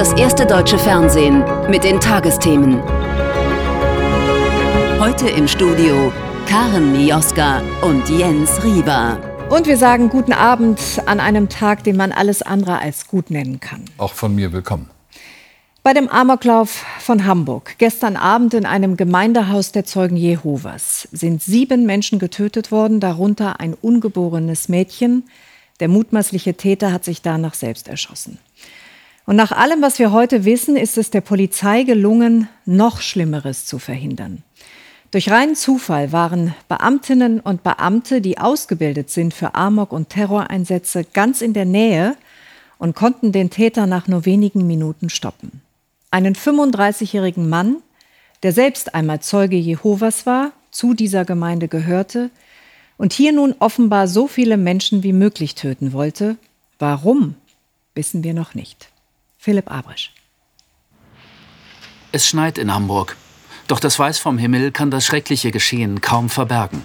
Das erste deutsche Fernsehen mit den Tagesthemen. Heute im Studio Karen Mioska und Jens Rieber. Und wir sagen guten Abend an einem Tag, den man alles andere als gut nennen kann. Auch von mir willkommen. Bei dem Amoklauf von Hamburg, gestern Abend in einem Gemeindehaus der Zeugen Jehovas, sind sieben Menschen getötet worden, darunter ein ungeborenes Mädchen. Der mutmaßliche Täter hat sich danach selbst erschossen. Und nach allem, was wir heute wissen, ist es der Polizei gelungen, noch Schlimmeres zu verhindern. Durch reinen Zufall waren Beamtinnen und Beamte, die ausgebildet sind für Amok- und Terroreinsätze, ganz in der Nähe und konnten den Täter nach nur wenigen Minuten stoppen. Einen 35-jährigen Mann, der selbst einmal Zeuge Jehovas war, zu dieser Gemeinde gehörte und hier nun offenbar so viele Menschen wie möglich töten wollte. Warum, wissen wir noch nicht. Philipp Abrisch. Es schneit in Hamburg. Doch das Weiß vom Himmel kann das schreckliche Geschehen kaum verbergen.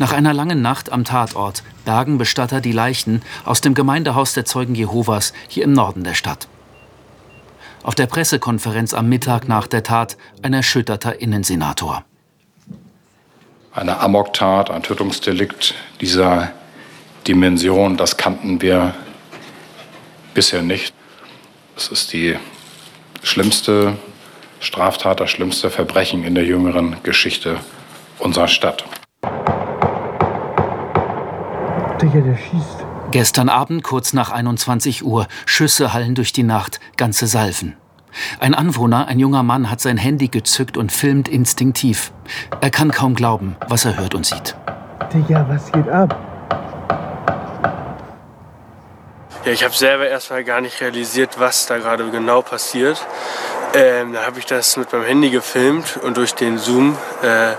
Nach einer langen Nacht am Tatort bergen Bestatter die Leichen aus dem Gemeindehaus der Zeugen Jehovas hier im Norden der Stadt. Auf der Pressekonferenz am Mittag nach der Tat ein erschütterter Innensenator. Eine Amoktat, ein Tötungsdelikt dieser Dimension, das kannten wir bisher nicht. Es ist die schlimmste Straftat, das schlimmste Verbrechen in der jüngeren Geschichte unserer Stadt. der schießt. Gestern Abend kurz nach 21 Uhr, Schüsse hallen durch die Nacht, ganze Salven. Ein Anwohner, ein junger Mann, hat sein Handy gezückt und filmt instinktiv. Er kann kaum glauben, was er hört und sieht. Digga, was geht ab? Ja, ich habe selber erstmal gar nicht realisiert, was da gerade genau passiert. Ähm, da habe ich das mit meinem Handy gefilmt und durch den Zoom äh,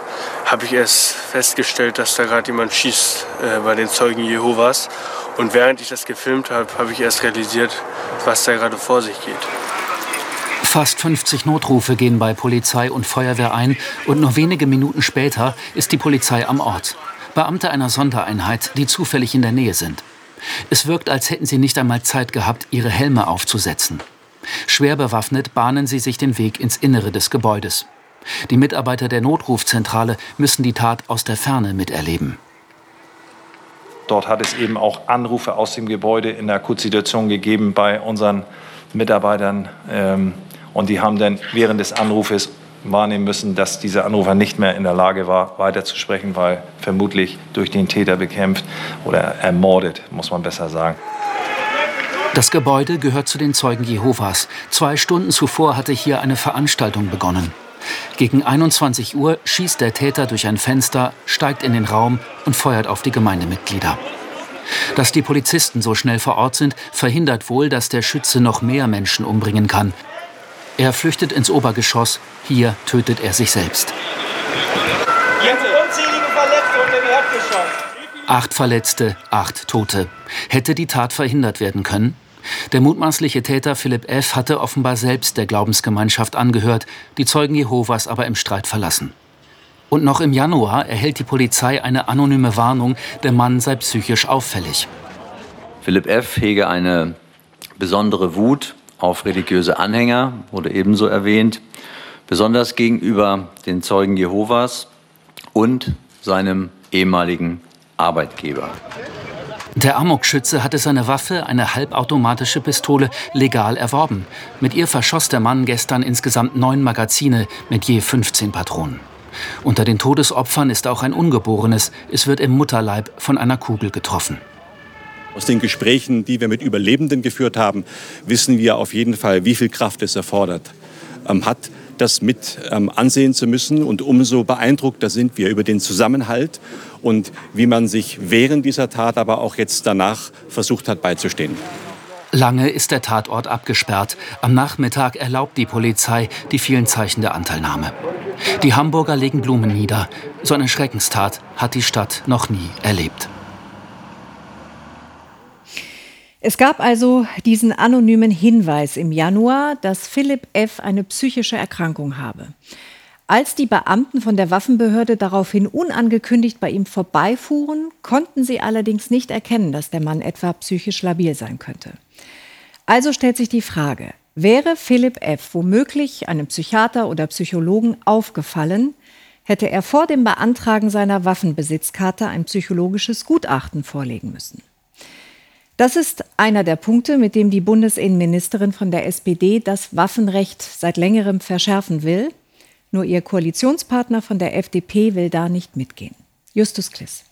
habe ich erst festgestellt, dass da gerade jemand schießt äh, bei den Zeugen Jehovas. Und während ich das gefilmt habe, habe ich erst realisiert, was da gerade vor sich geht. Fast 50 Notrufe gehen bei Polizei und Feuerwehr ein und nur wenige Minuten später ist die Polizei am Ort. Beamte einer Sondereinheit, die zufällig in der Nähe sind. Es wirkt, als hätten sie nicht einmal Zeit gehabt, ihre Helme aufzusetzen. Schwer bewaffnet bahnen sie sich den Weg ins Innere des Gebäudes. Die Mitarbeiter der Notrufzentrale müssen die Tat aus der Ferne miterleben. Dort hat es eben auch Anrufe aus dem Gebäude in der Akutsituation gegeben bei unseren Mitarbeitern. Ähm, und die haben dann während des Anrufes wahrnehmen müssen, dass dieser Anrufer nicht mehr in der Lage war, weiterzusprechen, weil vermutlich durch den Täter bekämpft oder ermordet, muss man besser sagen. Das Gebäude gehört zu den Zeugen Jehovas. Zwei Stunden zuvor hatte hier eine Veranstaltung begonnen. Gegen 21 Uhr schießt der Täter durch ein Fenster, steigt in den Raum und feuert auf die Gemeindemitglieder. Dass die Polizisten so schnell vor Ort sind, verhindert wohl, dass der Schütze noch mehr Menschen umbringen kann. Er flüchtet ins Obergeschoss. Hier tötet er sich selbst. Acht Verletzte, acht Tote. Hätte die Tat verhindert werden können? Der mutmaßliche Täter Philipp F. hatte offenbar selbst der Glaubensgemeinschaft angehört, die Zeugen Jehovas aber im Streit verlassen. Und noch im Januar erhält die Polizei eine anonyme Warnung, der Mann sei psychisch auffällig. Philipp F. hege eine besondere Wut auf religiöse Anhänger, wurde ebenso erwähnt, besonders gegenüber den Zeugen Jehovas und seinem ehemaligen Arbeitgeber. Der Amokschütze hatte seine Waffe, eine halbautomatische Pistole, legal erworben. Mit ihr verschoss der Mann gestern insgesamt neun Magazine mit je 15 Patronen. Unter den Todesopfern ist auch ein Ungeborenes. Es wird im Mutterleib von einer Kugel getroffen. Aus den Gesprächen, die wir mit Überlebenden geführt haben, wissen wir auf jeden Fall, wie viel Kraft es erfordert ähm, hat, das mit ähm, ansehen zu müssen. Und umso beeindruckter sind wir über den Zusammenhalt und wie man sich während dieser Tat, aber auch jetzt danach versucht hat beizustehen. Lange ist der Tatort abgesperrt. Am Nachmittag erlaubt die Polizei die vielen Zeichen der Anteilnahme. Die Hamburger legen Blumen nieder. So eine Schreckenstat hat die Stadt noch nie erlebt. Es gab also diesen anonymen Hinweis im Januar, dass Philipp F. eine psychische Erkrankung habe. Als die Beamten von der Waffenbehörde daraufhin unangekündigt bei ihm vorbeifuhren, konnten sie allerdings nicht erkennen, dass der Mann etwa psychisch labil sein könnte. Also stellt sich die Frage, Wäre Philipp F. womöglich einem Psychiater oder Psychologen aufgefallen, hätte er vor dem Beantragen seiner Waffenbesitzkarte ein psychologisches Gutachten vorlegen müssen. Das ist einer der Punkte, mit dem die Bundesinnenministerin von der SPD das Waffenrecht seit längerem verschärfen will. Nur ihr Koalitionspartner von der FDP will da nicht mitgehen. Justus Kliss.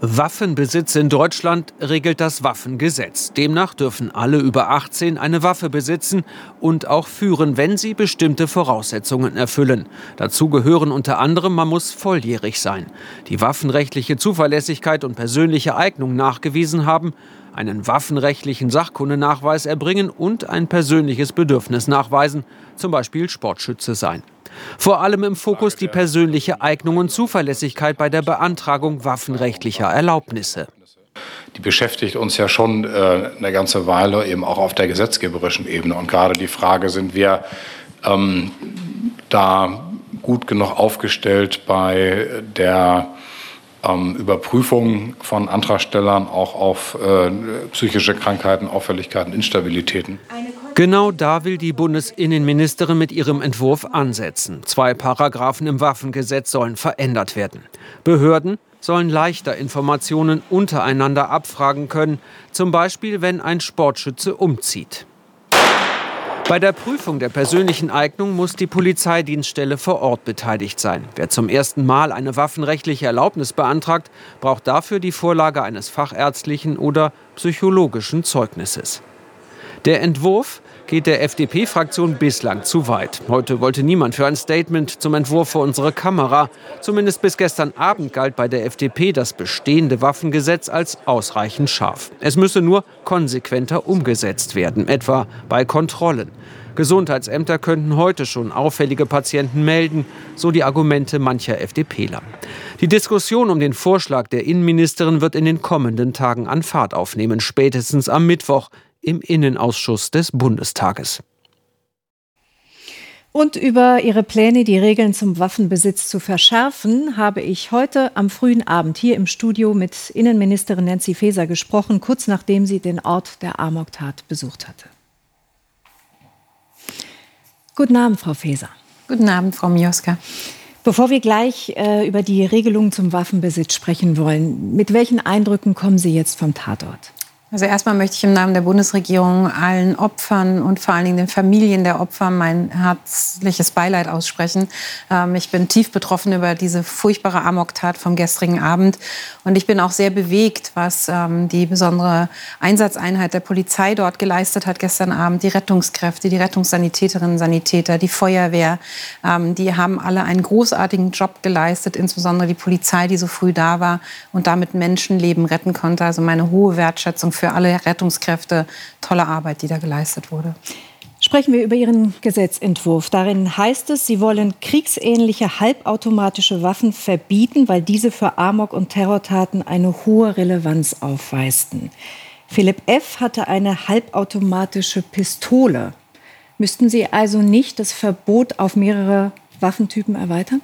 Waffenbesitz in Deutschland regelt das Waffengesetz. Demnach dürfen alle über 18 eine Waffe besitzen und auch führen, wenn sie bestimmte Voraussetzungen erfüllen. Dazu gehören unter anderem, man muss volljährig sein, die waffenrechtliche Zuverlässigkeit und persönliche Eignung nachgewiesen haben, einen waffenrechtlichen Sachkundenachweis erbringen und ein persönliches Bedürfnis nachweisen, zum Beispiel Sportschütze sein. Vor allem im Fokus die persönliche Eignung und Zuverlässigkeit bei der Beantragung waffenrechtlicher Erlaubnisse. Die beschäftigt uns ja schon äh, eine ganze Weile eben auch auf der gesetzgeberischen Ebene. Und gerade die Frage, sind wir ähm, da gut genug aufgestellt bei der ähm, Überprüfung von Antragstellern auch auf äh, psychische Krankheiten, Auffälligkeiten, Instabilitäten. Genau da will die Bundesinnenministerin mit ihrem Entwurf ansetzen. Zwei Paragraphen im Waffengesetz sollen verändert werden. Behörden sollen leichter Informationen untereinander abfragen können, zum Beispiel wenn ein Sportschütze umzieht. Bei der Prüfung der persönlichen Eignung muss die Polizeidienststelle vor Ort beteiligt sein. Wer zum ersten Mal eine waffenrechtliche Erlaubnis beantragt, braucht dafür die Vorlage eines fachärztlichen oder psychologischen Zeugnisses. Der Entwurf geht der FDP-Fraktion bislang zu weit. Heute wollte niemand für ein Statement zum Entwurf vor unsere Kamera. Zumindest bis gestern Abend galt bei der FDP das bestehende Waffengesetz als ausreichend scharf. Es müsse nur konsequenter umgesetzt werden, etwa bei Kontrollen. Gesundheitsämter könnten heute schon auffällige Patienten melden, so die Argumente mancher FDPler. Die Diskussion um den Vorschlag der Innenministerin wird in den kommenden Tagen an Fahrt aufnehmen, spätestens am Mittwoch im Innenausschuss des Bundestages. Und über ihre Pläne, die Regeln zum Waffenbesitz zu verschärfen, habe ich heute am frühen Abend hier im Studio mit Innenministerin Nancy Faeser gesprochen, kurz nachdem sie den Ort der Amoktat besucht hatte. Guten Abend, Frau Faeser. Guten Abend, Frau Mioska. Bevor wir gleich äh, über die Regelungen zum Waffenbesitz sprechen wollen, mit welchen Eindrücken kommen Sie jetzt vom Tatort? Also erstmal möchte ich im Namen der Bundesregierung allen Opfern und vor allen Dingen den Familien der Opfer mein herzliches Beileid aussprechen. Ähm, ich bin tief betroffen über diese furchtbare Amoktat vom gestrigen Abend und ich bin auch sehr bewegt, was ähm, die besondere Einsatzeinheit der Polizei dort geleistet hat gestern Abend. Die Rettungskräfte, die Rettungssanitäterinnen, Sanitäter, die Feuerwehr, ähm, die haben alle einen großartigen Job geleistet, insbesondere die Polizei, die so früh da war und damit Menschenleben retten konnte. Also meine hohe Wertschätzung für für alle Rettungskräfte. Tolle Arbeit, die da geleistet wurde. Sprechen wir über Ihren Gesetzentwurf. Darin heißt es, Sie wollen kriegsähnliche halbautomatische Waffen verbieten, weil diese für Amok- und Terrortaten eine hohe Relevanz aufweisten. Philipp F. hatte eine halbautomatische Pistole. Müssten Sie also nicht das Verbot auf mehrere Waffentypen erweitern?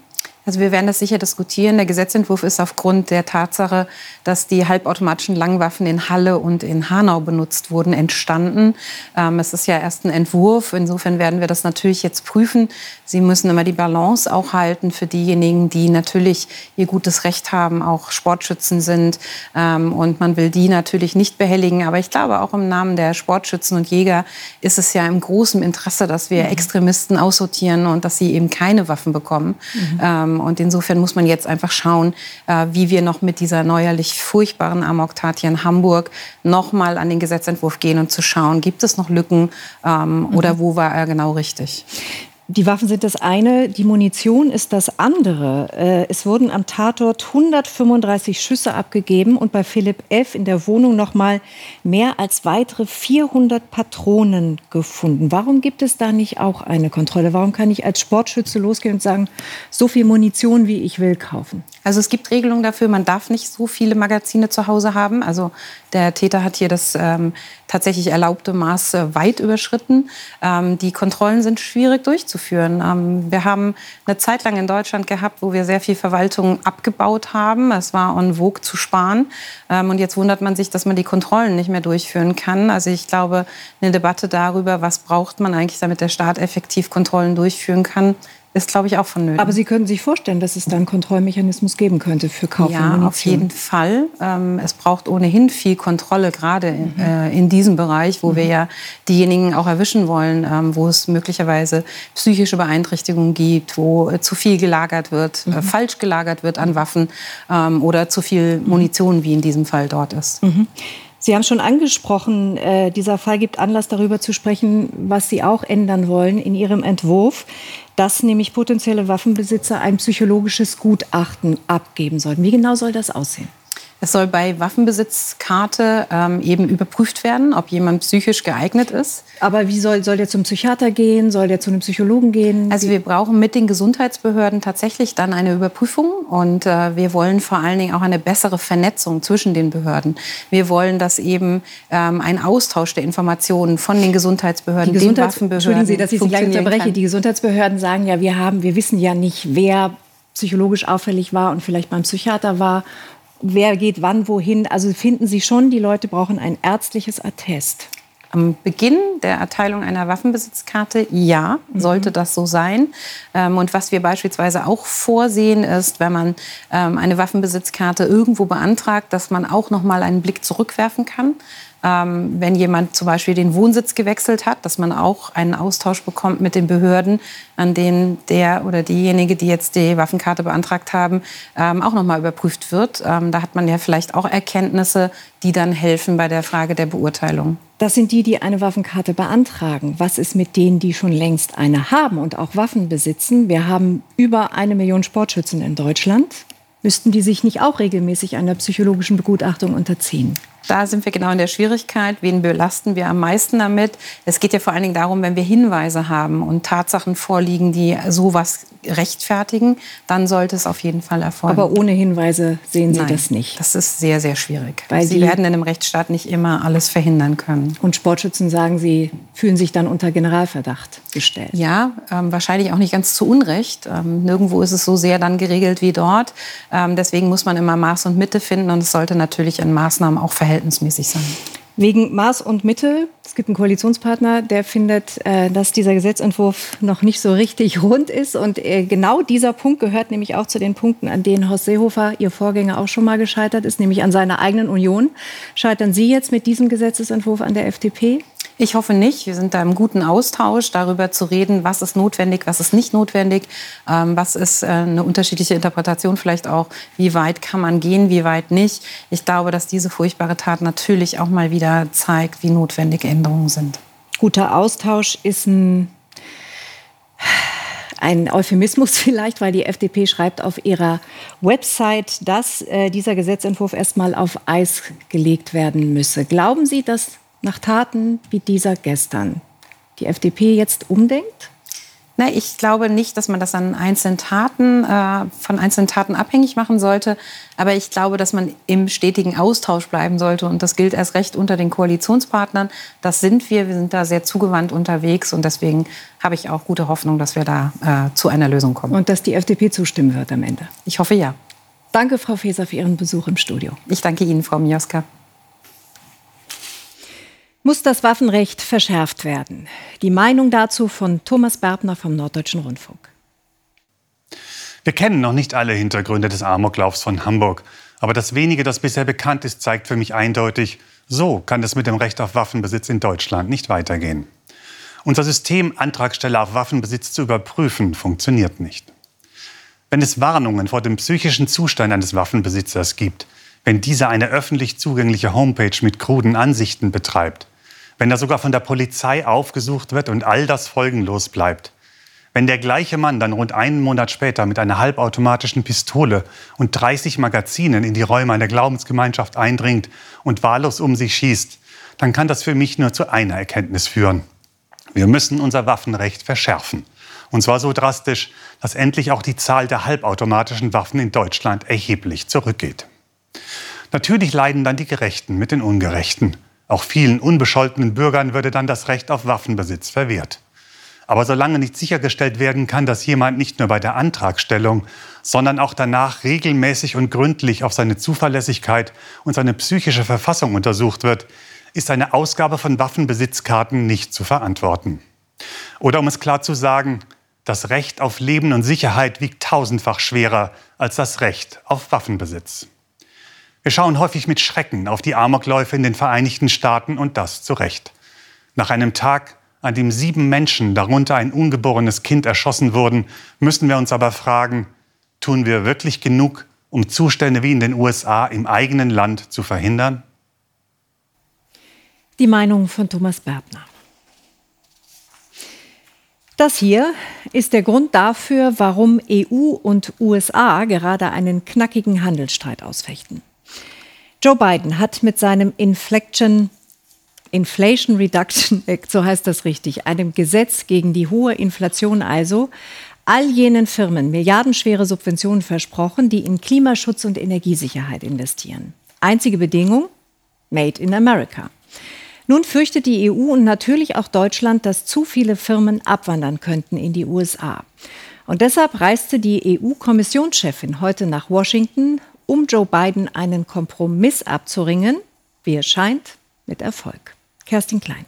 Also wir werden das sicher diskutieren. Der Gesetzentwurf ist aufgrund der Tatsache, dass die halbautomatischen Langwaffen in Halle und in Hanau benutzt wurden, entstanden. Ähm, es ist ja erst ein Entwurf. Insofern werden wir das natürlich jetzt prüfen. Sie müssen immer die Balance auch halten für diejenigen, die natürlich ihr gutes Recht haben, auch Sportschützen sind. Ähm, und man will die natürlich nicht behelligen. Aber ich glaube, auch im Namen der Sportschützen und Jäger ist es ja im großen Interesse, dass wir mhm. Extremisten aussortieren und dass sie eben keine Waffen bekommen. Mhm. Ähm, und insofern muss man jetzt einfach schauen, äh, wie wir noch mit dieser neuerlich furchtbaren Amok-Tat hier in Hamburg noch mal an den Gesetzentwurf gehen und zu schauen, gibt es noch Lücken ähm, mhm. oder wo war er genau richtig. Die Waffen sind das eine, die Munition ist das andere. Äh, es wurden am Tatort 135 Schüsse abgegeben und bei Philipp F. in der Wohnung noch mal mehr als weitere 400 Patronen gefunden. Warum gibt es da nicht auch eine Kontrolle? Warum kann ich als Sportschütze losgehen und sagen, so viel Munition wie ich will kaufen? Also es gibt Regelungen dafür, man darf nicht so viele Magazine zu Hause haben. Also der Täter hat hier das ähm, tatsächlich erlaubte Maß weit überschritten. Ähm, die Kontrollen sind schwierig durchzuführen durchzuführen. Ähm, wir haben eine Zeit lang in Deutschland gehabt, wo wir sehr viel Verwaltung abgebaut haben. Es war en vogue zu sparen. Ähm, und jetzt wundert man sich, dass man die Kontrollen nicht mehr durchführen kann. Also ich glaube, eine Debatte darüber, was braucht man eigentlich, damit der Staat effektiv Kontrollen durchführen kann, ist, glaube ich, auch vonnöten. Aber Sie können sich vorstellen, dass es da einen Kontrollmechanismus geben könnte für Kauf ja, von auf jeden Fall. Ähm, es braucht ohnehin viel Kontrolle, gerade mhm. äh, in diesem Bereich, wo mhm. wir ja diejenigen auch erwischen wollen, ähm, wo es möglicherweise psychische Beeinträchtigungen gibt, wo äh, zu viel gelagert wird, äh, mhm. äh, falsch gelagert wird an Waffen ähm, oder zu viel Munition, wie in diesem Fall dort ist. Mhm. Sie haben schon angesprochen, äh, dieser Fall gibt Anlass darüber zu sprechen, was Sie auch ändern wollen in Ihrem Entwurf, dass nämlich potenzielle Waffenbesitzer ein psychologisches Gutachten abgeben sollten. Wie genau soll das aussehen? Es soll bei Waffenbesitzkarte ähm, eben überprüft werden, ob jemand psychisch geeignet ist. Aber wie soll, soll der zum Psychiater gehen? Soll der zu einem Psychologen gehen? Also wir brauchen mit den Gesundheitsbehörden tatsächlich dann eine Überprüfung. Und äh, wir wollen vor allen Dingen auch eine bessere Vernetzung zwischen den Behörden. Wir wollen, dass eben ähm, ein Austausch der Informationen von den Gesundheitsbehörden, die Gesundheits den Waffenbehörden Entschuldigen Sie, dass ich Sie gleich unterbreche. Kann. Die Gesundheitsbehörden sagen ja, wir, haben, wir wissen ja nicht, wer psychologisch auffällig war und vielleicht beim Psychiater war wer geht wann wohin. Also finden Sie schon, die Leute brauchen ein ärztliches Attest. Am Beginn der Erteilung einer Waffenbesitzkarte, ja, mhm. sollte das so sein. Ähm, und was wir beispielsweise auch vorsehen, ist, wenn man ähm, eine Waffenbesitzkarte irgendwo beantragt, dass man auch noch mal einen Blick zurückwerfen kann ähm, wenn jemand zum Beispiel den Wohnsitz gewechselt hat, dass man auch einen Austausch bekommt mit den Behörden, an denen der oder diejenige, die jetzt die Waffenkarte beantragt haben, ähm, auch nochmal überprüft wird. Ähm, da hat man ja vielleicht auch Erkenntnisse, die dann helfen bei der Frage der Beurteilung. Das sind die, die eine Waffenkarte beantragen. Was ist mit denen, die schon längst eine haben und auch Waffen besitzen? Wir haben über eine Million Sportschützen in Deutschland. Müssten die sich nicht auch regelmäßig einer psychologischen Begutachtung unterziehen? Da sind wir genau in der Schwierigkeit. Wen belasten wir am meisten damit? Es geht ja vor allen Dingen darum, wenn wir Hinweise haben und Tatsachen vorliegen, die sowas rechtfertigen, dann sollte es auf jeden Fall erfolgen. Aber ohne Hinweise sehen Sie Nein, das nicht? Das ist sehr, sehr schwierig. Weil Sie werden in einem Rechtsstaat nicht immer alles verhindern können. Und Sportschützen sagen, Sie fühlen sich dann unter Generalverdacht gestellt. Ja, ähm, wahrscheinlich auch nicht ganz zu Unrecht. Ähm, nirgendwo ist es so sehr dann geregelt wie dort. Ähm, deswegen muss man immer Maß und Mitte finden und es sollte natürlich in Maßnahmen auch verhältnismäßig verhältnismäßig sein. Wegen Maß und Mitte. Es gibt einen Koalitionspartner, der findet, äh, dass dieser Gesetzentwurf noch nicht so richtig rund ist. Und äh, genau dieser Punkt gehört nämlich auch zu den Punkten, an denen Horst Seehofer, Ihr Vorgänger, auch schon mal gescheitert ist, nämlich an seiner eigenen Union. Scheitern Sie jetzt mit diesem Gesetzentwurf an der FDP? Ich hoffe nicht. Wir sind da im guten Austausch, darüber zu reden, was ist notwendig, was ist nicht notwendig, ähm, was ist äh, eine unterschiedliche Interpretation vielleicht auch, wie weit kann man gehen, wie weit nicht. Ich glaube, dass diese furchtbare Tat natürlich auch mal wieder zeigt, wie notwendig Änderungen sind. Guter Austausch ist ein ein Euphemismus vielleicht, weil die FDP schreibt auf ihrer Website, dass äh, dieser Gesetzentwurf erstmal auf Eis gelegt werden müsse. Glauben Sie, dass nach Taten wie dieser gestern die FDP jetzt umdenkt? Na, ich glaube nicht, dass man das an einzelnen Taten, äh, von einzelnen Taten abhängig machen sollte. Aber ich glaube, dass man im stetigen Austausch bleiben sollte. Und das gilt erst recht unter den Koalitionspartnern. Das sind wir. Wir sind da sehr zugewandt unterwegs. Und deswegen habe ich auch gute Hoffnung, dass wir da äh, zu einer Lösung kommen. Und dass die FDP zustimmen wird am Ende. Ich hoffe ja. Danke, Frau Faeser, für Ihren Besuch im Studio. Ich danke Ihnen, Frau Mioska. Muss das Waffenrecht verschärft werden? Die Meinung dazu von Thomas Berbner vom Norddeutschen Rundfunk. Wir kennen noch nicht alle Hintergründe des Amoklaufs von Hamburg. Aber das wenige, das bisher bekannt ist, zeigt für mich eindeutig, so kann es mit dem Recht auf Waffenbesitz in Deutschland nicht weitergehen. Unser System, Antragsteller auf Waffenbesitz zu überprüfen, funktioniert nicht. Wenn es Warnungen vor dem psychischen Zustand eines Waffenbesitzers gibt, wenn dieser eine öffentlich zugängliche Homepage mit kruden Ansichten betreibt, wenn er sogar von der Polizei aufgesucht wird und all das folgenlos bleibt. Wenn der gleiche Mann dann rund einen Monat später mit einer halbautomatischen Pistole und 30 Magazinen in die Räume einer Glaubensgemeinschaft eindringt und wahllos um sich schießt, dann kann das für mich nur zu einer Erkenntnis führen. Wir müssen unser Waffenrecht verschärfen. Und zwar so drastisch, dass endlich auch die Zahl der halbautomatischen Waffen in Deutschland erheblich zurückgeht. Natürlich leiden dann die Gerechten mit den Ungerechten. Auch vielen unbescholtenen Bürgern würde dann das Recht auf Waffenbesitz verwehrt. Aber solange nicht sichergestellt werden kann, dass jemand nicht nur bei der Antragstellung, sondern auch danach regelmäßig und gründlich auf seine Zuverlässigkeit und seine psychische Verfassung untersucht wird, ist eine Ausgabe von Waffenbesitzkarten nicht zu verantworten. Oder um es klar zu sagen, das Recht auf Leben und Sicherheit wiegt tausendfach schwerer als das Recht auf Waffenbesitz. Wir schauen häufig mit Schrecken auf die Amokläufe in den Vereinigten Staaten und das zu Recht. Nach einem Tag, an dem sieben Menschen, darunter ein ungeborenes Kind, erschossen wurden, müssen wir uns aber fragen, tun wir wirklich genug, um Zustände wie in den USA im eigenen Land zu verhindern? Die Meinung von Thomas Berbner. Das hier ist der Grund dafür, warum EU und USA gerade einen knackigen Handelsstreit ausfechten. Joe Biden hat mit seinem Inflection Inflation Reduction Act, so heißt das richtig, einem Gesetz gegen die hohe Inflation also, all jenen Firmen milliardenschwere Subventionen versprochen, die in Klimaschutz und Energiesicherheit investieren. Einzige Bedingung? Made in America. Nun fürchtet die EU und natürlich auch Deutschland, dass zu viele Firmen abwandern könnten in die USA. Und deshalb reiste die EU-Kommissionschefin heute nach Washington, um Joe Biden einen Kompromiss abzuringen, wie es scheint, mit Erfolg. Kerstin Klein.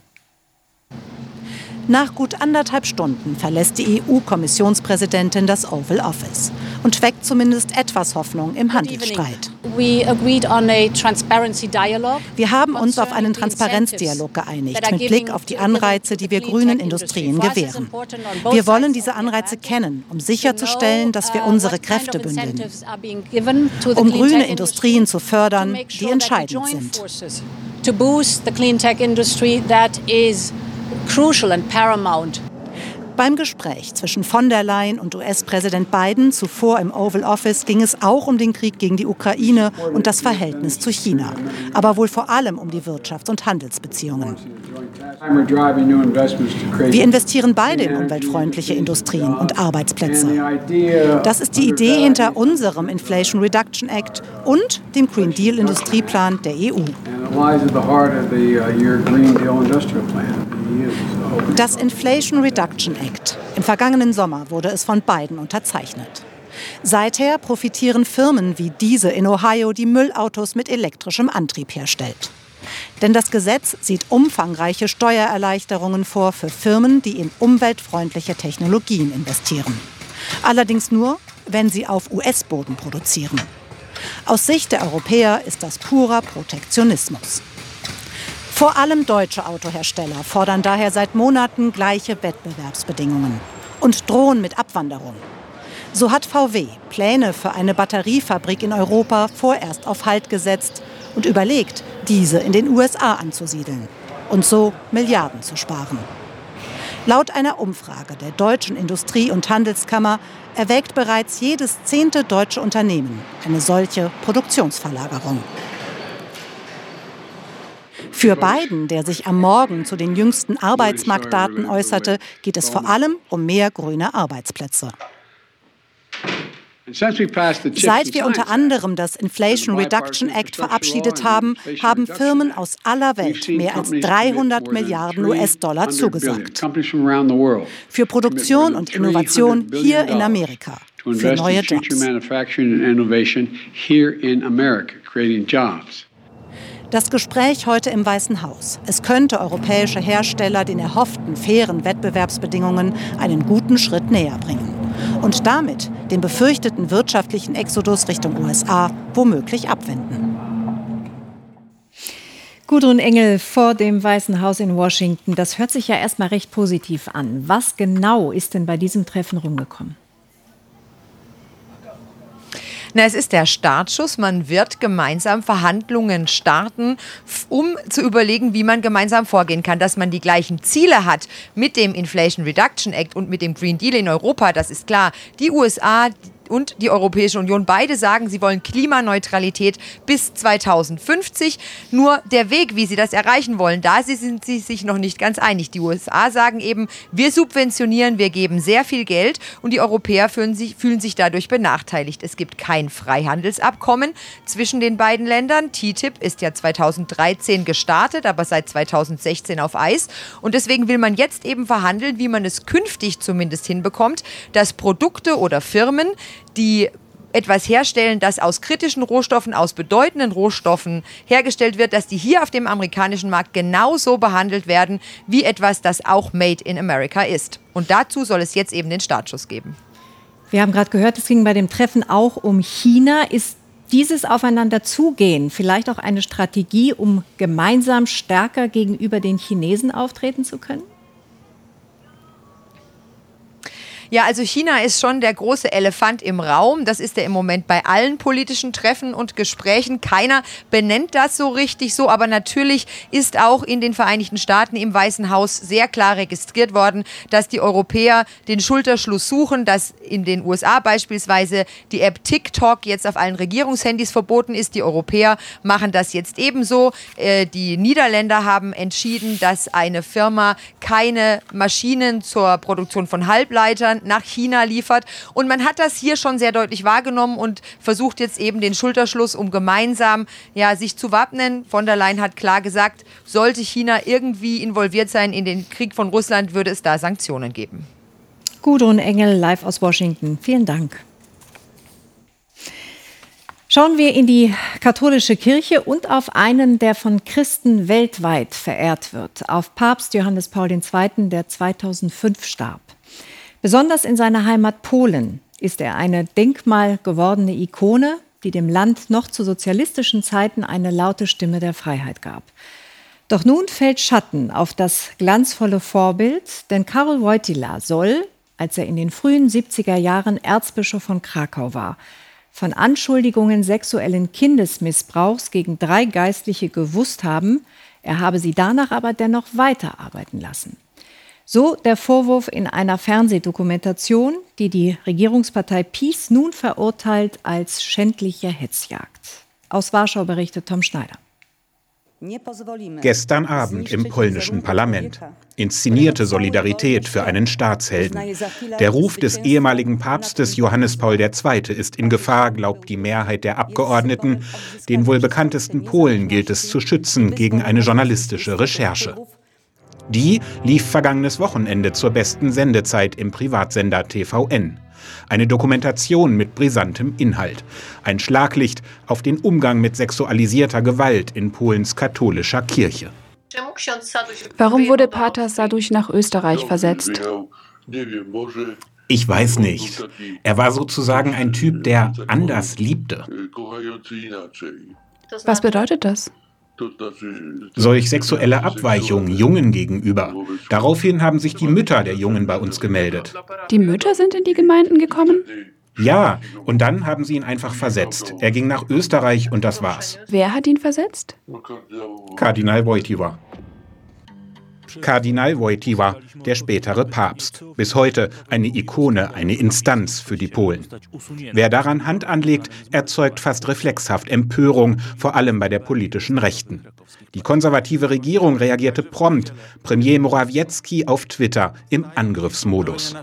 Nach gut anderthalb Stunden verlässt die EU-Kommissionspräsidentin das Oval Office und weckt zumindest etwas Hoffnung im Handelsstreit. Wir haben uns auf einen Transparenzdialog geeinigt, mit Blick auf die Anreize, die wir grünen Industrien gewähren. Wir wollen diese Anreize kennen, um sicherzustellen, dass wir uh, unsere Kräfte bündeln, um grüne Industrien zu fördern, die entscheidend sind crucial and paramount Beim Gespräch zwischen von der Leyen und US-Präsident Biden zuvor im Oval Office ging es auch um den Krieg gegen die Ukraine und das Verhältnis zu China, aber wohl vor allem um die Wirtschafts- und Handelsbeziehungen. Wir investieren beide in umweltfreundliche Industrien und Arbeitsplätze. Das ist die Idee hinter unserem Inflation Reduction Act und dem Green Deal Industrieplan der EU. Das Inflation Reduction Act. Im vergangenen Sommer wurde es von Biden unterzeichnet. Seither profitieren Firmen wie diese in Ohio, die Müllautos mit elektrischem Antrieb herstellt. Denn das Gesetz sieht umfangreiche Steuererleichterungen vor für Firmen, die in umweltfreundliche Technologien investieren. Allerdings nur, wenn sie auf US-Boden produzieren. Aus Sicht der Europäer ist das purer Protektionismus. Vor allem deutsche Autohersteller fordern daher seit Monaten gleiche Wettbewerbsbedingungen und drohen mit Abwanderung. So hat VW Pläne für eine Batteriefabrik in Europa vorerst auf Halt gesetzt und überlegt, diese in den USA anzusiedeln und so Milliarden zu sparen. Laut einer Umfrage der Deutschen Industrie- und Handelskammer erwägt bereits jedes zehnte deutsche Unternehmen eine solche Produktionsverlagerung. Für Biden, der sich am Morgen zu den jüngsten Arbeitsmarktdaten äußerte, geht es vor allem um mehr grüne Arbeitsplätze. Seit wir unter anderem das Inflation Reduction Act verabschiedet haben, haben Firmen aus aller Welt mehr als 300 Milliarden US-Dollar zugesagt. Für Produktion und Innovation hier in Amerika. Für neue Jobs. Das Gespräch heute im Weißen Haus. Es könnte europäische Hersteller den erhofften fairen Wettbewerbsbedingungen einen guten Schritt näher bringen. Und damit den befürchteten wirtschaftlichen Exodus Richtung USA womöglich abwenden. Gudrun Engel vor dem Weißen Haus in Washington. Das hört sich ja erstmal recht positiv an. Was genau ist denn bei diesem Treffen rumgekommen? Na, es ist der Startschuss. Man wird gemeinsam Verhandlungen starten, um zu überlegen, wie man gemeinsam vorgehen kann. Dass man die gleichen Ziele hat mit dem Inflation Reduction Act und mit dem Green Deal in Europa, das ist klar. Die USA und die Europäische Union beide sagen, sie wollen Klimaneutralität bis 2050. Nur der Weg, wie sie das erreichen wollen, da sind sie sich noch nicht ganz einig. Die USA sagen eben, wir subventionieren, wir geben sehr viel Geld und die Europäer fühlen sich, fühlen sich dadurch benachteiligt. Es gibt kein Freihandelsabkommen zwischen den beiden Ländern. TTIP ist ja 2013 gestartet, aber seit 2016 auf Eis. Und deswegen will man jetzt eben verhandeln, wie man es künftig zumindest hinbekommt, dass Produkte oder Firmen, die etwas herstellen, das aus kritischen Rohstoffen, aus bedeutenden Rohstoffen hergestellt wird, dass die hier auf dem amerikanischen Markt genauso behandelt werden wie etwas, das auch Made in America ist. Und dazu soll es jetzt eben den Startschuss geben. Wir haben gerade gehört, es ging bei dem Treffen auch um China. Ist dieses Aufeinanderzugehen vielleicht auch eine Strategie, um gemeinsam stärker gegenüber den Chinesen auftreten zu können? Ja, also China ist schon der große Elefant im Raum. Das ist er im Moment bei allen politischen Treffen und Gesprächen. Keiner benennt das so richtig so, aber natürlich ist auch in den Vereinigten Staaten im Weißen Haus sehr klar registriert worden, dass die Europäer den Schulterschluss suchen, dass in den USA beispielsweise die App TikTok jetzt auf allen Regierungshandys verboten ist. Die Europäer machen das jetzt ebenso. Äh, die Niederländer haben entschieden, dass eine Firma keine Maschinen zur Produktion von Halbleitern nach China liefert. Und man hat das hier schon sehr deutlich wahrgenommen und versucht jetzt eben den Schulterschluss, um gemeinsam ja, sich zu wappnen. Von der Leyen hat klar gesagt, sollte China irgendwie involviert sein in den Krieg von Russland, würde es da Sanktionen geben. Gudrun Engel live aus Washington. Vielen Dank. Schauen wir in die katholische Kirche und auf einen, der von Christen weltweit verehrt wird, auf Papst Johannes Paul II., der 2005 starb. Besonders in seiner Heimat Polen ist er eine denkmalgewordene Ikone, die dem Land noch zu sozialistischen Zeiten eine laute Stimme der Freiheit gab. Doch nun fällt Schatten auf das glanzvolle Vorbild, denn Karol Wojtyla soll, als er in den frühen 70er Jahren Erzbischof von Krakau war, von Anschuldigungen sexuellen Kindesmissbrauchs gegen drei Geistliche gewusst haben, er habe sie danach aber dennoch weiterarbeiten lassen. So der Vorwurf in einer Fernsehdokumentation, die die Regierungspartei PiS nun verurteilt als schändliche Hetzjagd. Aus Warschau berichtet Tom Schneider. Gestern Abend im polnischen Parlament. Inszenierte Solidarität für einen Staatshelden. Der Ruf des ehemaligen Papstes Johannes Paul II. ist in Gefahr, glaubt die Mehrheit der Abgeordneten. Den wohl bekanntesten Polen gilt es zu schützen gegen eine journalistische Recherche. Die lief vergangenes Wochenende zur besten Sendezeit im Privatsender TVN. Eine Dokumentation mit brisantem Inhalt. Ein Schlaglicht auf den Umgang mit sexualisierter Gewalt in Polens katholischer Kirche. Warum wurde Pater Saduch nach Österreich versetzt? Ich weiß nicht. Er war sozusagen ein Typ, der anders liebte. Was bedeutet das? Solch sexuelle Abweichungen Jungen gegenüber. Daraufhin haben sich die Mütter der Jungen bei uns gemeldet. Die Mütter sind in die Gemeinden gekommen? Ja, und dann haben sie ihn einfach versetzt. Er ging nach Österreich und das war's. Wer hat ihn versetzt? Kardinal Wojtyła. Kardinal Wojtyła, der spätere Papst. Bis heute eine Ikone, eine Instanz für die Polen. Wer daran Hand anlegt, erzeugt fast reflexhaft Empörung, vor allem bei der politischen Rechten. Die konservative Regierung reagierte prompt. Premier Morawiecki auf Twitter im Angriffsmodus.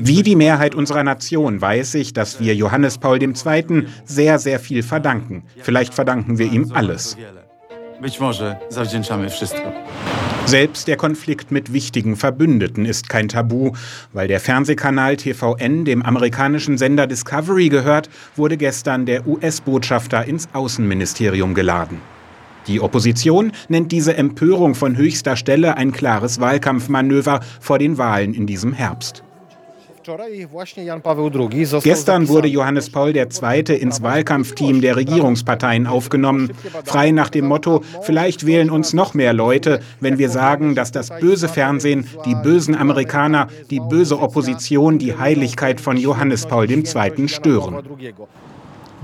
Wie die Mehrheit unserer Nation weiß ich, dass wir Johannes Paul II. sehr, sehr viel verdanken. Vielleicht verdanken wir ihm alles. Być może zawdzięczamy wszystko. Selbst der Konflikt mit wichtigen Verbündeten ist kein Tabu. Weil der Fernsehkanal TVN dem amerikanischen Sender Discovery gehört, wurde gestern der US-Botschafter ins Außenministerium geladen. Die Opposition nennt diese Empörung von höchster Stelle ein klares Wahlkampfmanöver vor den Wahlen in diesem Herbst. Gestern wurde Johannes Paul II. ins Wahlkampfteam der Regierungsparteien aufgenommen, frei nach dem Motto, vielleicht wählen uns noch mehr Leute, wenn wir sagen, dass das böse Fernsehen, die bösen Amerikaner, die böse Opposition die Heiligkeit von Johannes Paul II. stören.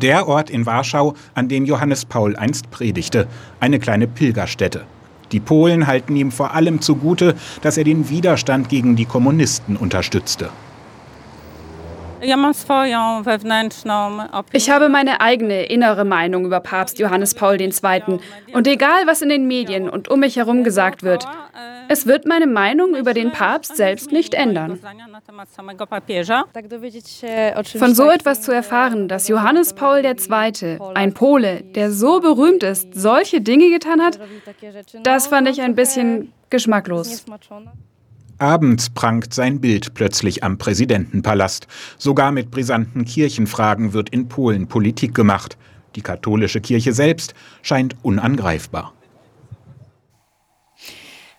Der Ort in Warschau, an dem Johannes Paul einst predigte, eine kleine Pilgerstätte. Die Polen halten ihm vor allem zugute, dass er den Widerstand gegen die Kommunisten unterstützte. Ich habe meine eigene innere Meinung über Papst Johannes Paul II. Und egal, was in den Medien und um mich herum gesagt wird, es wird meine Meinung über den Papst selbst nicht ändern. Von so etwas zu erfahren, dass Johannes Paul II., ein Pole, der so berühmt ist, solche Dinge getan hat, das fand ich ein bisschen geschmacklos. Abends prangt sein Bild plötzlich am Präsidentenpalast. Sogar mit brisanten Kirchenfragen wird in Polen Politik gemacht. Die katholische Kirche selbst scheint unangreifbar.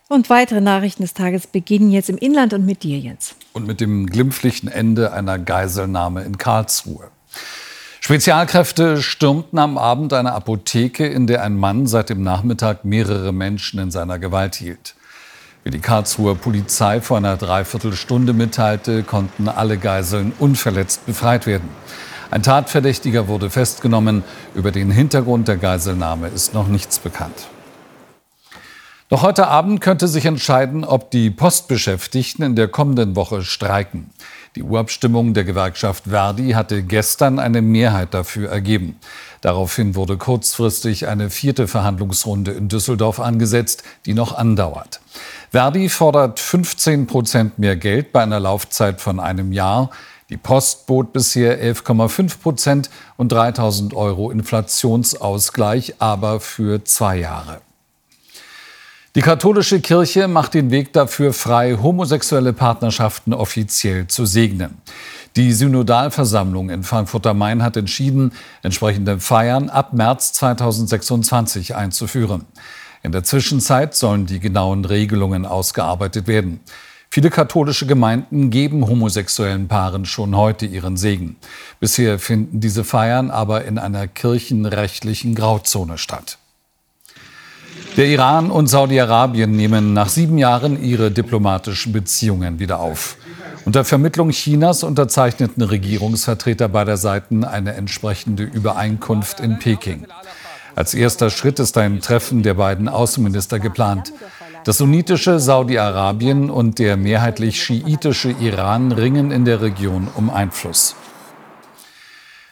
Und weitere Nachrichten des Tages beginnen jetzt im Inland und mit dir, Jens. Und mit dem glimpflichen Ende einer Geiselnahme in Karlsruhe. Spezialkräfte stürmten am Abend eine Apotheke, in der ein Mann seit dem Nachmittag mehrere Menschen in seiner Gewalt hielt. Wie die Karlsruher Polizei vor einer Dreiviertelstunde mitteilte, konnten alle Geiseln unverletzt befreit werden. Ein Tatverdächtiger wurde festgenommen. Über den Hintergrund der Geiselnahme ist noch nichts bekannt. Doch heute Abend könnte sich entscheiden, ob die Postbeschäftigten in der kommenden Woche streiken. Die Urabstimmung der Gewerkschaft Verdi hatte gestern eine Mehrheit dafür ergeben. Daraufhin wurde kurzfristig eine vierte Verhandlungsrunde in Düsseldorf angesetzt, die noch andauert. Verdi fordert 15 Prozent mehr Geld bei einer Laufzeit von einem Jahr. Die Post bot bisher 11,5 Prozent und 3000 Euro Inflationsausgleich, aber für zwei Jahre. Die katholische Kirche macht den Weg dafür frei, homosexuelle Partnerschaften offiziell zu segnen. Die Synodalversammlung in Frankfurt am Main hat entschieden, entsprechende Feiern ab März 2026 einzuführen. In der Zwischenzeit sollen die genauen Regelungen ausgearbeitet werden. Viele katholische Gemeinden geben homosexuellen Paaren schon heute ihren Segen. Bisher finden diese Feiern aber in einer kirchenrechtlichen Grauzone statt. Der Iran und Saudi-Arabien nehmen nach sieben Jahren ihre diplomatischen Beziehungen wieder auf. Unter Vermittlung Chinas unterzeichneten Regierungsvertreter beider Seiten eine entsprechende Übereinkunft in Peking. Als erster Schritt ist ein Treffen der beiden Außenminister geplant. Das sunnitische Saudi-Arabien und der mehrheitlich schiitische Iran ringen in der Region um Einfluss.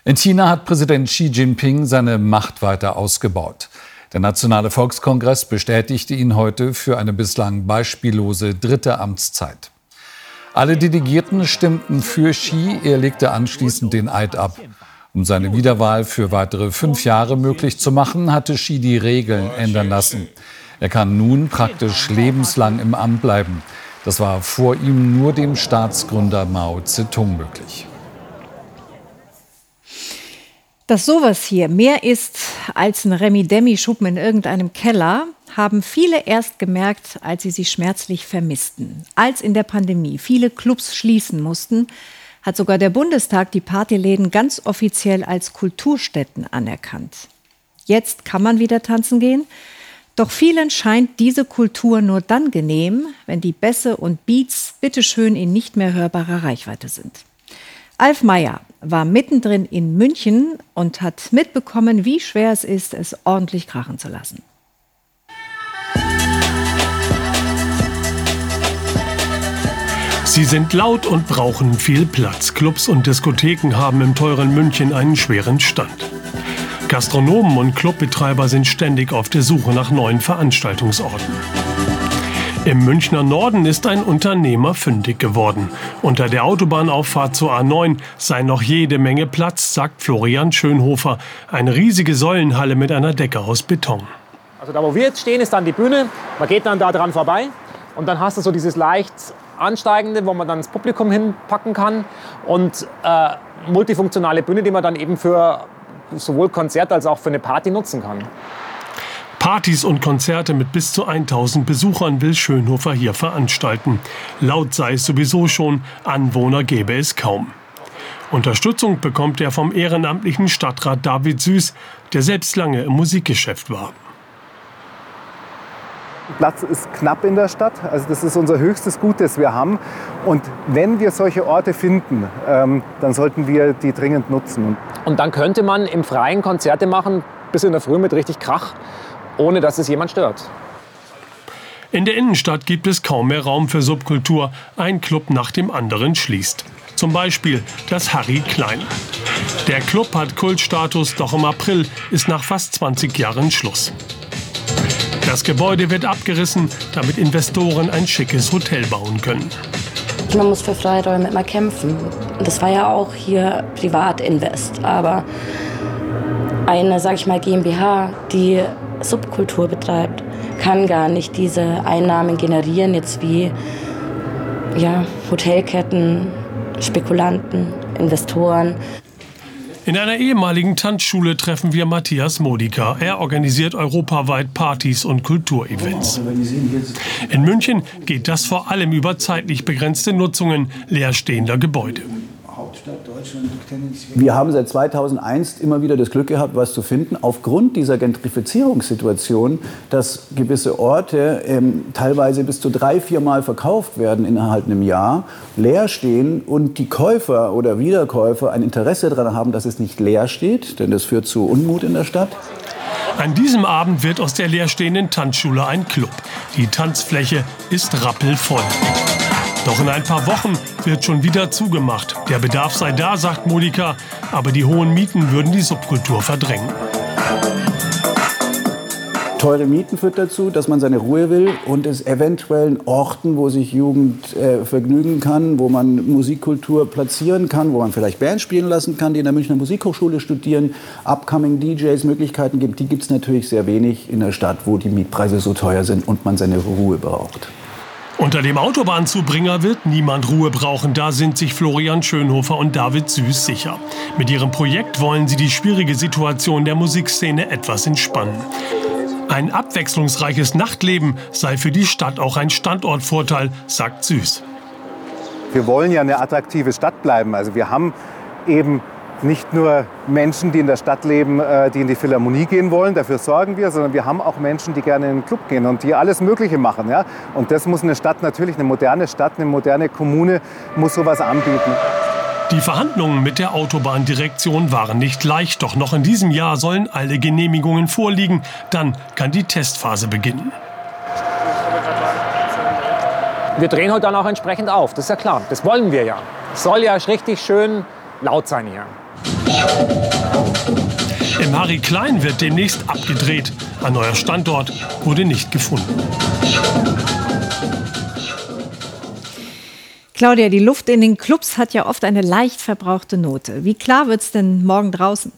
In China hat Präsident Xi Jinping seine Macht weiter ausgebaut. Der Nationale Volkskongress bestätigte ihn heute für eine bislang beispiellose dritte Amtszeit. Alle Delegierten stimmten für Xi, er legte anschließend den Eid ab. Um seine Wiederwahl für weitere fünf Jahre möglich zu machen, hatte Xi die Regeln ändern lassen. Er kann nun praktisch lebenslang im Amt bleiben. Das war vor ihm nur dem Staatsgründer Mao Zedong möglich. Dass sowas hier mehr ist als ein Remi-Demi-Schuppen in irgendeinem Keller, haben viele erst gemerkt, als sie sich schmerzlich vermissten. Als in der Pandemie viele Clubs schließen mussten, hat sogar der Bundestag die Partyläden ganz offiziell als Kulturstätten anerkannt. Jetzt kann man wieder tanzen gehen, doch vielen scheint diese Kultur nur dann genehm, wenn die Bässe und Beats bitteschön in nicht mehr hörbarer Reichweite sind. Alf Meyer war mittendrin in München und hat mitbekommen, wie schwer es ist, es ordentlich krachen zu lassen. Sie sind laut und brauchen viel Platz. Clubs und Diskotheken haben im teuren München einen schweren Stand. Gastronomen und Clubbetreiber sind ständig auf der Suche nach neuen Veranstaltungsorten. Im Münchner Norden ist ein Unternehmer fündig geworden. Unter der Autobahnauffahrt zur A9 sei noch jede Menge Platz, sagt Florian Schönhofer. Eine riesige Säulenhalle mit einer Decke aus Beton. Also da, wo wir jetzt stehen, ist dann die Bühne. Man geht dann da dran vorbei und dann hast du so dieses leicht ansteigende, wo man dann das Publikum hinpacken kann und äh, multifunktionale Bühne, die man dann eben für sowohl Konzert als auch für eine Party nutzen kann. Partys und Konzerte mit bis zu 1000 Besuchern will Schönhofer hier veranstalten. Laut sei es sowieso schon, Anwohner gäbe es kaum. Unterstützung bekommt er vom ehrenamtlichen Stadtrat David Süß, der selbst lange im Musikgeschäft war. Platz ist knapp in der Stadt. Also das ist unser höchstes Gut, das wir haben. Und wenn wir solche Orte finden, ähm, dann sollten wir die dringend nutzen. Und dann könnte man im Freien Konzerte machen, bis in der Früh mit richtig Krach, ohne dass es jemand stört. In der Innenstadt gibt es kaum mehr Raum für Subkultur. Ein Club nach dem anderen schließt. Zum Beispiel das Harry Klein. Der Club hat Kultstatus, doch im April ist nach fast 20 Jahren Schluss. Das Gebäude wird abgerissen, damit Investoren ein schickes Hotel bauen können. Man muss für Freiräume immer kämpfen. Das war ja auch hier Privatinvest. Aber eine, sag ich mal, GmbH, die Subkultur betreibt, kann gar nicht diese Einnahmen generieren, jetzt wie ja, Hotelketten, Spekulanten, Investoren. In einer ehemaligen Tanzschule treffen wir Matthias Modica. Er organisiert europaweit Partys und Kulturevents. In München geht das vor allem über zeitlich begrenzte Nutzungen leerstehender Gebäude. Wir haben seit 2001 immer wieder das Glück gehabt, was zu finden, aufgrund dieser Gentrifizierungssituation, dass gewisse Orte ähm, teilweise bis zu drei, vier Mal verkauft werden innerhalb einem Jahr, leer stehen und die Käufer oder Wiederkäufer ein Interesse daran haben, dass es nicht leer steht, denn das führt zu Unmut in der Stadt. An diesem Abend wird aus der leerstehenden Tanzschule ein Club. Die Tanzfläche ist rappelvoll. Doch in ein paar Wochen wird schon wieder zugemacht. Der Bedarf sei da, sagt Modika, aber die hohen Mieten würden die Subkultur verdrängen. Teure Mieten führt dazu, dass man seine Ruhe will und es eventuellen Orten, wo sich Jugend äh, vergnügen kann, wo man Musikkultur platzieren kann, wo man vielleicht Bands spielen lassen kann, die in der Münchner Musikhochschule studieren, upcoming DJs Möglichkeiten gibt, die gibt es natürlich sehr wenig in der Stadt, wo die Mietpreise so teuer sind und man seine Ruhe braucht. Unter dem Autobahnzubringer wird niemand Ruhe brauchen. Da sind sich Florian Schönhofer und David Süß sicher. Mit ihrem Projekt wollen sie die schwierige Situation der Musikszene etwas entspannen. Ein abwechslungsreiches Nachtleben sei für die Stadt auch ein Standortvorteil, sagt Süß. Wir wollen ja eine attraktive Stadt bleiben. Also wir haben eben nicht nur Menschen, die in der Stadt leben, äh, die in die Philharmonie gehen wollen, dafür sorgen wir, sondern wir haben auch Menschen, die gerne in den Club gehen und die alles Mögliche machen. Ja? Und das muss eine Stadt natürlich, eine moderne Stadt, eine moderne Kommune muss sowas anbieten. Die Verhandlungen mit der Autobahndirektion waren nicht leicht, doch noch in diesem Jahr sollen alle Genehmigungen vorliegen. Dann kann die Testphase beginnen. Wir drehen heute dann auch entsprechend auf, das ist ja klar. Das wollen wir ja. Es soll ja richtig schön laut sein hier. Im Harry Klein wird demnächst abgedreht. Ein neuer Standort wurde nicht gefunden. Claudia, die Luft in den Clubs hat ja oft eine leicht verbrauchte Note. Wie klar wird es denn morgen draußen?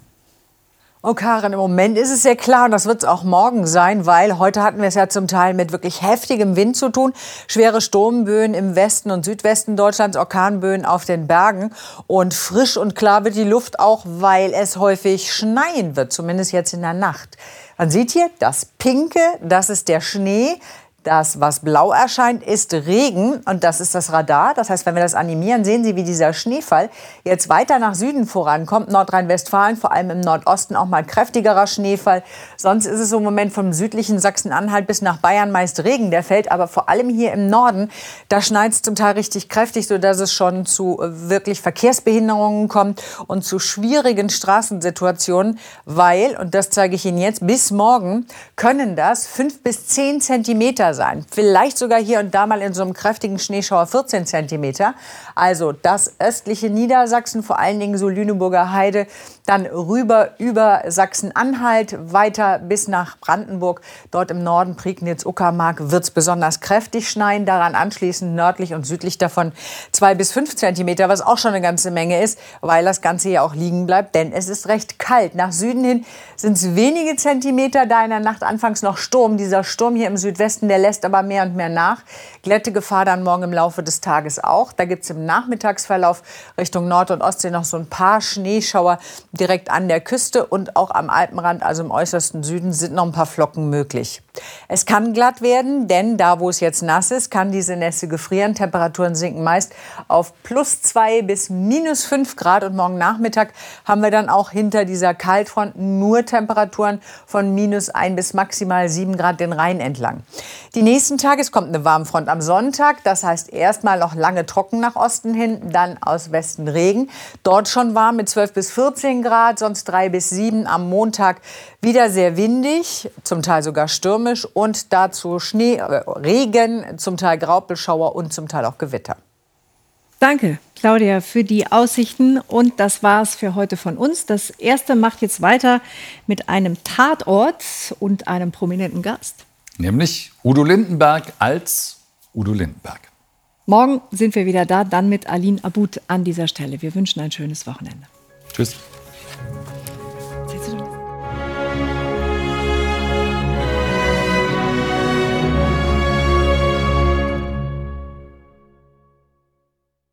Oh Karin, im Moment ist es sehr klar und das wird es auch morgen sein, weil heute hatten wir es ja zum Teil mit wirklich heftigem Wind zu tun. Schwere Sturmböen im Westen und Südwesten Deutschlands, Orkanböen auf den Bergen und frisch und klar wird die Luft auch, weil es häufig schneien wird, zumindest jetzt in der Nacht. Man sieht hier das Pinke, das ist der Schnee. Das, was blau erscheint, ist Regen und das ist das Radar. Das heißt, wenn wir das animieren, sehen Sie, wie dieser Schneefall jetzt weiter nach Süden vorankommt. Nordrhein-Westfalen, vor allem im Nordosten auch mal kräftigerer Schneefall. Sonst ist es im Moment vom südlichen Sachsen-Anhalt bis nach Bayern meist Regen. Der fällt aber vor allem hier im Norden. Da schneit es zum Teil richtig kräftig, sodass es schon zu äh, wirklich Verkehrsbehinderungen kommt und zu schwierigen Straßensituationen, weil, und das zeige ich Ihnen jetzt, bis morgen können das fünf bis zehn Zentimeter sein. Vielleicht sogar hier und da mal in so einem kräftigen Schneeschauer 14 Zentimeter. Also das östliche Niedersachsen, vor allen Dingen so Lüneburger Heide, dann rüber über Sachsen-Anhalt, weiter bis nach Brandenburg. Dort im Norden, Prignitz, Uckermark, wird es besonders kräftig schneien. Daran anschließend nördlich und südlich davon zwei bis fünf Zentimeter, was auch schon eine ganze Menge ist, weil das Ganze ja auch liegen bleibt, denn es ist recht kalt. Nach Süden hin sind es wenige Zentimeter, da in der Nacht anfangs noch Sturm. Dieser Sturm hier im Südwesten, der lässt aber mehr und mehr nach. Glättegefahr dann morgen im Laufe des Tages auch. Da gibt es im Nachmittagsverlauf Richtung Nord- und Ostsee noch so ein paar Schneeschauer direkt an der Küste und auch am Alpenrand, also im äußersten Süden, sind noch ein paar Flocken möglich. Es kann glatt werden, denn da, wo es jetzt nass ist, kann diese Nässe gefrieren. Temperaturen sinken meist auf plus zwei bis minus fünf Grad. Und morgen Nachmittag haben wir dann auch hinter dieser Kaltfront nur Temperaturen von minus ein bis maximal sieben Grad den Rhein entlang. Die nächsten Tage, es kommt eine Warmfront am Sonntag. Das heißt erstmal noch lange trocken nach Osten hin, dann aus Westen Regen. Dort schon warm mit 12 bis 14 Grad, sonst drei bis sieben. Am Montag wieder sehr windig, zum Teil sogar stürmisch und dazu Schnee, äh, Regen, zum Teil Graupelschauer und zum Teil auch Gewitter. Danke, Claudia, für die Aussichten. Und das war's für heute von uns. Das erste macht jetzt weiter mit einem Tatort und einem prominenten Gast. Nämlich Udo Lindenberg als Udo Lindenberg. Morgen sind wir wieder da, dann mit Aline Abud an dieser Stelle. Wir wünschen ein schönes Wochenende. Tschüss.